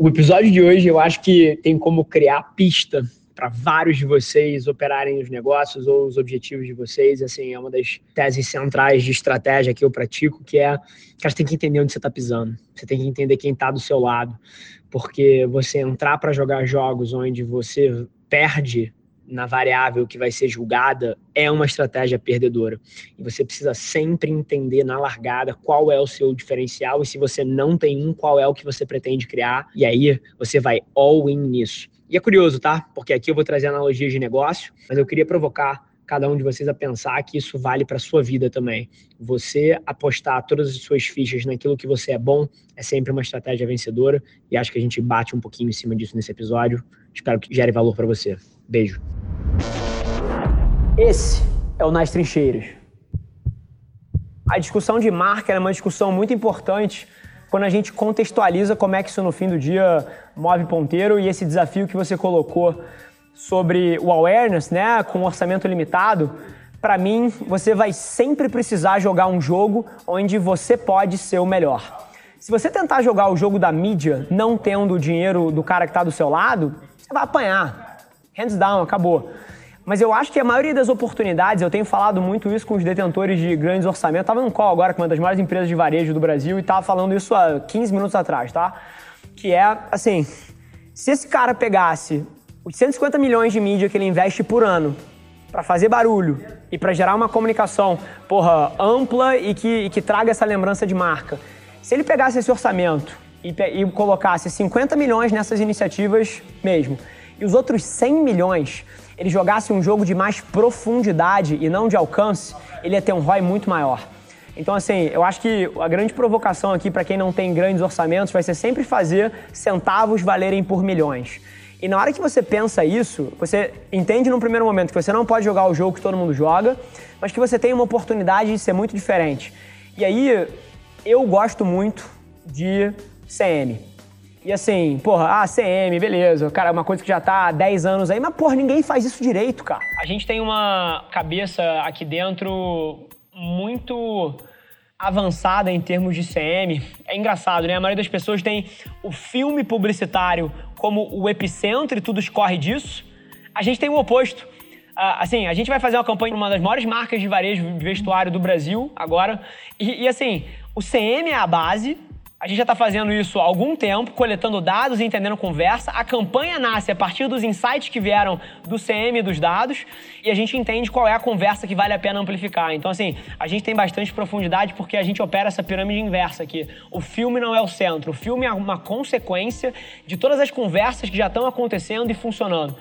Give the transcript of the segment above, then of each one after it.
O episódio de hoje eu acho que tem como criar pista para vários de vocês operarem os negócios ou os objetivos de vocês. Assim, é uma das teses centrais de estratégia que eu pratico, que é, cara, você tem que entender onde você está pisando. Você tem que entender quem está do seu lado, porque você entrar para jogar jogos onde você perde na variável que vai ser julgada é uma estratégia perdedora. E você precisa sempre entender na largada qual é o seu diferencial e se você não tem um, qual é o que você pretende criar. E aí você vai all in nisso. E é curioso, tá? Porque aqui eu vou trazer analogias de negócio, mas eu queria provocar cada um de vocês a pensar que isso vale para sua vida também. Você apostar todas as suas fichas naquilo que você é bom é sempre uma estratégia vencedora e acho que a gente bate um pouquinho em cima disso nesse episódio. Espero que gere valor para você. Beijo. Esse é o Nas Trincheiras. A discussão de marca é uma discussão muito importante quando a gente contextualiza como é que isso no fim do dia move ponteiro e esse desafio que você colocou sobre o awareness, né, com orçamento limitado, para mim, você vai sempre precisar jogar um jogo onde você pode ser o melhor. Se você tentar jogar o jogo da mídia não tendo o dinheiro do cara que está do seu lado, você vai apanhar. Hands down, acabou. Mas eu acho que a maioria das oportunidades, eu tenho falado muito isso com os detentores de grandes orçamentos. Estava num call agora com uma das maiores empresas de varejo do Brasil e estava falando isso há 15 minutos atrás, tá? Que é assim: se esse cara pegasse os 150 milhões de mídia que ele investe por ano para fazer barulho e para gerar uma comunicação, porra, ampla e que, e que traga essa lembrança de marca, se ele pegasse esse orçamento e, e colocasse 50 milhões nessas iniciativas mesmo, e os outros 100 milhões ele jogasse um jogo de mais profundidade e não de alcance, ele ia ter um ROI muito maior. Então, assim, eu acho que a grande provocação aqui para quem não tem grandes orçamentos vai ser sempre fazer centavos valerem por milhões. E na hora que você pensa isso, você entende num primeiro momento que você não pode jogar o jogo que todo mundo joga, mas que você tem uma oportunidade de ser muito diferente. E aí, eu gosto muito de CM. E assim, porra, ah, CM, beleza, cara, uma coisa que já tá há 10 anos aí, mas porra, ninguém faz isso direito, cara. A gente tem uma cabeça aqui dentro muito avançada em termos de CM. É engraçado, né? A maioria das pessoas tem o filme publicitário como o epicentro e tudo escorre disso. A gente tem o oposto. Uh, assim, a gente vai fazer uma campanha numa das maiores marcas de varejo de vestuário do Brasil agora. E, e assim, o CM é a base, a gente já está fazendo isso há algum tempo, coletando dados e entendendo conversa. A campanha nasce a partir dos insights que vieram do CM e dos dados e a gente entende qual é a conversa que vale a pena amplificar. Então, assim, a gente tem bastante profundidade porque a gente opera essa pirâmide inversa aqui. O filme não é o centro, o filme é uma consequência de todas as conversas que já estão acontecendo e funcionando.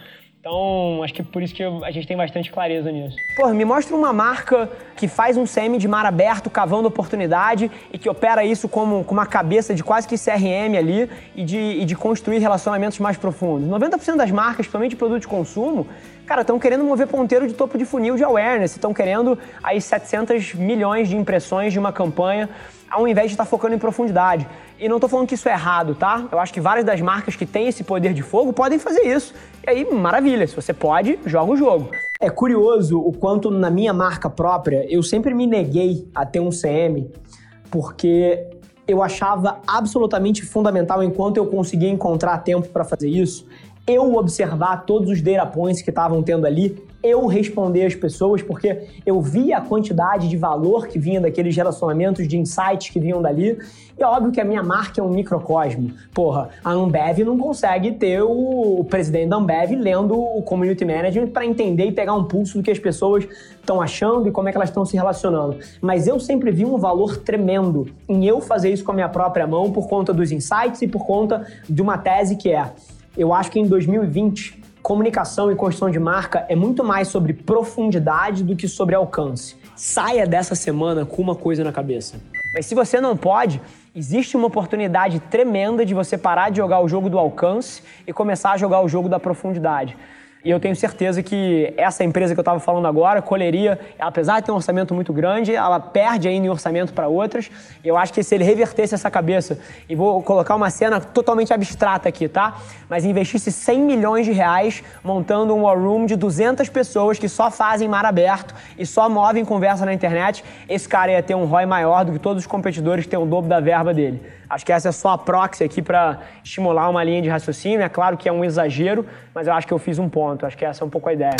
Então, acho que por isso que a gente tem bastante clareza nisso. Pô, me mostra uma marca que faz um CM de mar aberto, cavando oportunidade e que opera isso como com uma cabeça de quase que CRM ali e de, e de construir relacionamentos mais profundos. 90% das marcas, principalmente de produto de consumo, cara, estão querendo mover ponteiro de topo de funil de awareness, estão querendo aí 700 milhões de impressões de uma campanha ao invés de estar tá focando em profundidade. E não estou falando que isso é errado, tá? Eu acho que várias das marcas que têm esse poder de fogo podem fazer isso. E aí, maravilha, se você pode, joga o jogo. É curioso o quanto na minha marca própria eu sempre me neguei a ter um CM, porque eu achava absolutamente fundamental, enquanto eu conseguia encontrar tempo para fazer isso, eu observar todos os data points que estavam tendo ali eu responder às pessoas, porque eu via a quantidade de valor que vinha daqueles relacionamentos, de insights que vinham dali. E é óbvio que a minha marca é um microcosmo. Porra, a Ambev não consegue ter o, presidente da Ambev lendo o community management para entender e pegar um pulso do que as pessoas estão achando e como é que elas estão se relacionando. Mas eu sempre vi um valor tremendo em eu fazer isso com a minha própria mão por conta dos insights e por conta de uma tese que é: eu acho que em 2020 comunicação e construção de marca é muito mais sobre profundidade do que sobre alcance. Saia dessa semana com uma coisa na cabeça. Mas se você não pode, existe uma oportunidade tremenda de você parar de jogar o jogo do alcance e começar a jogar o jogo da profundidade. E eu tenho certeza que essa empresa que eu estava falando agora, colheria, apesar de ter um orçamento muito grande, ela perde ainda em orçamento para outras. Eu acho que se ele revertesse essa cabeça, e vou colocar uma cena totalmente abstrata aqui, tá? Mas investisse 100 milhões de reais montando um war room de 200 pessoas que só fazem mar aberto e só movem conversa na internet, esse cara ia ter um ROI maior do que todos os competidores que têm o dobro da verba dele. Acho que essa é só a proxy aqui para estimular uma linha de raciocínio. É claro que é um exagero, mas eu acho que eu fiz um ponto. Acho que essa é um pouco a ideia.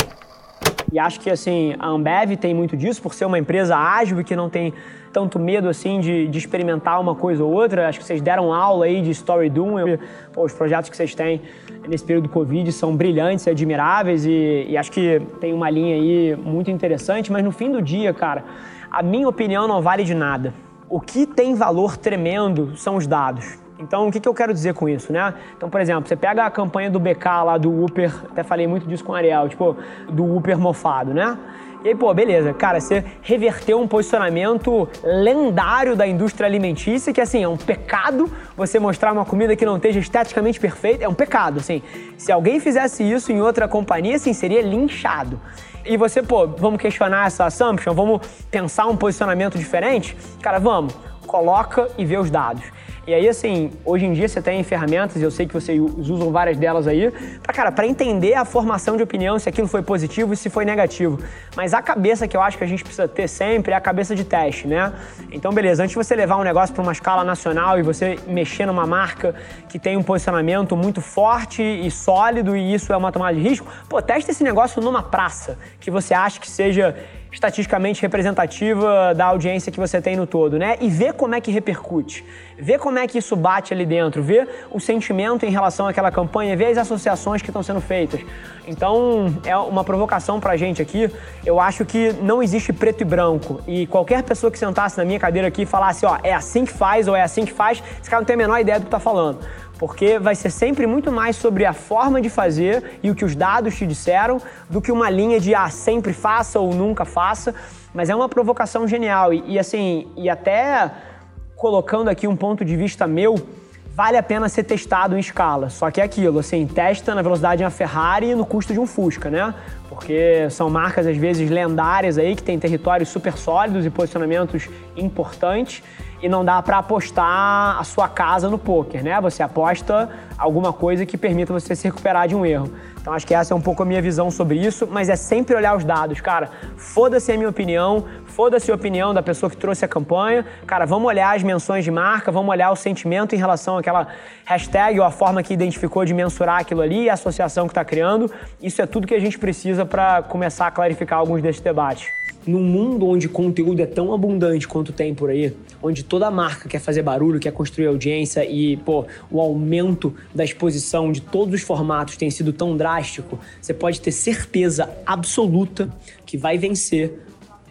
E acho que assim, a Ambev tem muito disso, por ser uma empresa ágil e que não tem tanto medo assim de, de experimentar uma coisa ou outra. Acho que vocês deram aula aí de Story Doom. Pô, os projetos que vocês têm nesse período do Covid são brilhantes e admiráveis e, e acho que tem uma linha aí muito interessante, mas no fim do dia, cara, a minha opinião não vale de nada. O que tem valor tremendo são os dados. Então, o que, que eu quero dizer com isso, né? Então, por exemplo, você pega a campanha do BK lá do Uber, até falei muito disso com o Ariel, tipo, do Uber mofado, né? E aí, pô, beleza, cara, você reverteu um posicionamento lendário da indústria alimentícia, que assim, é um pecado você mostrar uma comida que não esteja esteticamente perfeita, é um pecado, assim. Se alguém fizesse isso em outra companhia, assim, seria linchado. E você, pô, vamos questionar essa assumption? Vamos pensar um posicionamento diferente? Cara, vamos. Coloca e vê os dados. E aí, assim, hoje em dia você tem ferramentas, eu sei que vocês usam várias delas aí, para cara, para entender a formação de opinião, se aquilo foi positivo e se foi negativo. Mas a cabeça que eu acho que a gente precisa ter sempre é a cabeça de teste, né? Então, beleza, antes de você levar um negócio para uma escala nacional e você mexer numa marca que tem um posicionamento muito forte e sólido e isso é uma tomada de risco, pô, teste esse negócio numa praça que você acha que seja estatisticamente representativa da audiência que você tem no todo, né? E ver como é que repercute, ver como é que isso bate ali dentro, ver o sentimento em relação àquela campanha, ver as associações que estão sendo feitas. Então, é uma provocação pra gente aqui. Eu acho que não existe preto e branco. E qualquer pessoa que sentasse na minha cadeira aqui e falasse, ó, é assim que faz ou é assim que faz, esse cara não tem a menor ideia do que tá falando porque vai ser sempre muito mais sobre a forma de fazer e o que os dados te disseram do que uma linha de ah, sempre faça ou nunca faça. Mas é uma provocação genial e, e assim, e até colocando aqui um ponto de vista meu, vale a pena ser testado em escala. Só que é aquilo, assim, testa na velocidade de uma Ferrari e no custo de um Fusca, né? Porque são marcas às vezes lendárias aí que têm territórios super sólidos e posicionamentos importantes e não dá para apostar a sua casa no poker, né? Você aposta alguma coisa que permita você se recuperar de um erro. Então acho que essa é um pouco a minha visão sobre isso, mas é sempre olhar os dados, cara. Foda-se a minha opinião, foda-se a opinião da pessoa que trouxe a campanha. Cara, vamos olhar as menções de marca, vamos olhar o sentimento em relação àquela hashtag ou a forma que identificou de mensurar aquilo ali a associação que está criando. Isso é tudo que a gente precisa para começar a clarificar alguns desses debates num mundo onde conteúdo é tão abundante quanto tem por aí, onde toda marca quer fazer barulho, quer construir audiência e, pô, o aumento da exposição de todos os formatos tem sido tão drástico, você pode ter certeza absoluta que vai vencer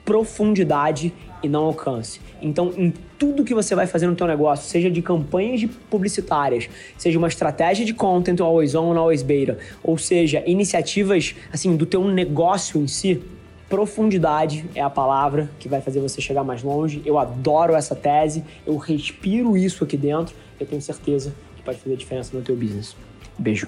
profundidade e não alcance. Então, em tudo que você vai fazer no teu negócio, seja de campanhas publicitárias, seja uma estratégia de content always on, always beta, ou seja, iniciativas assim do teu negócio em si, Profundidade é a palavra que vai fazer você chegar mais longe. Eu adoro essa tese, eu respiro isso aqui dentro. Eu tenho certeza que pode fazer diferença no teu business. Beijo.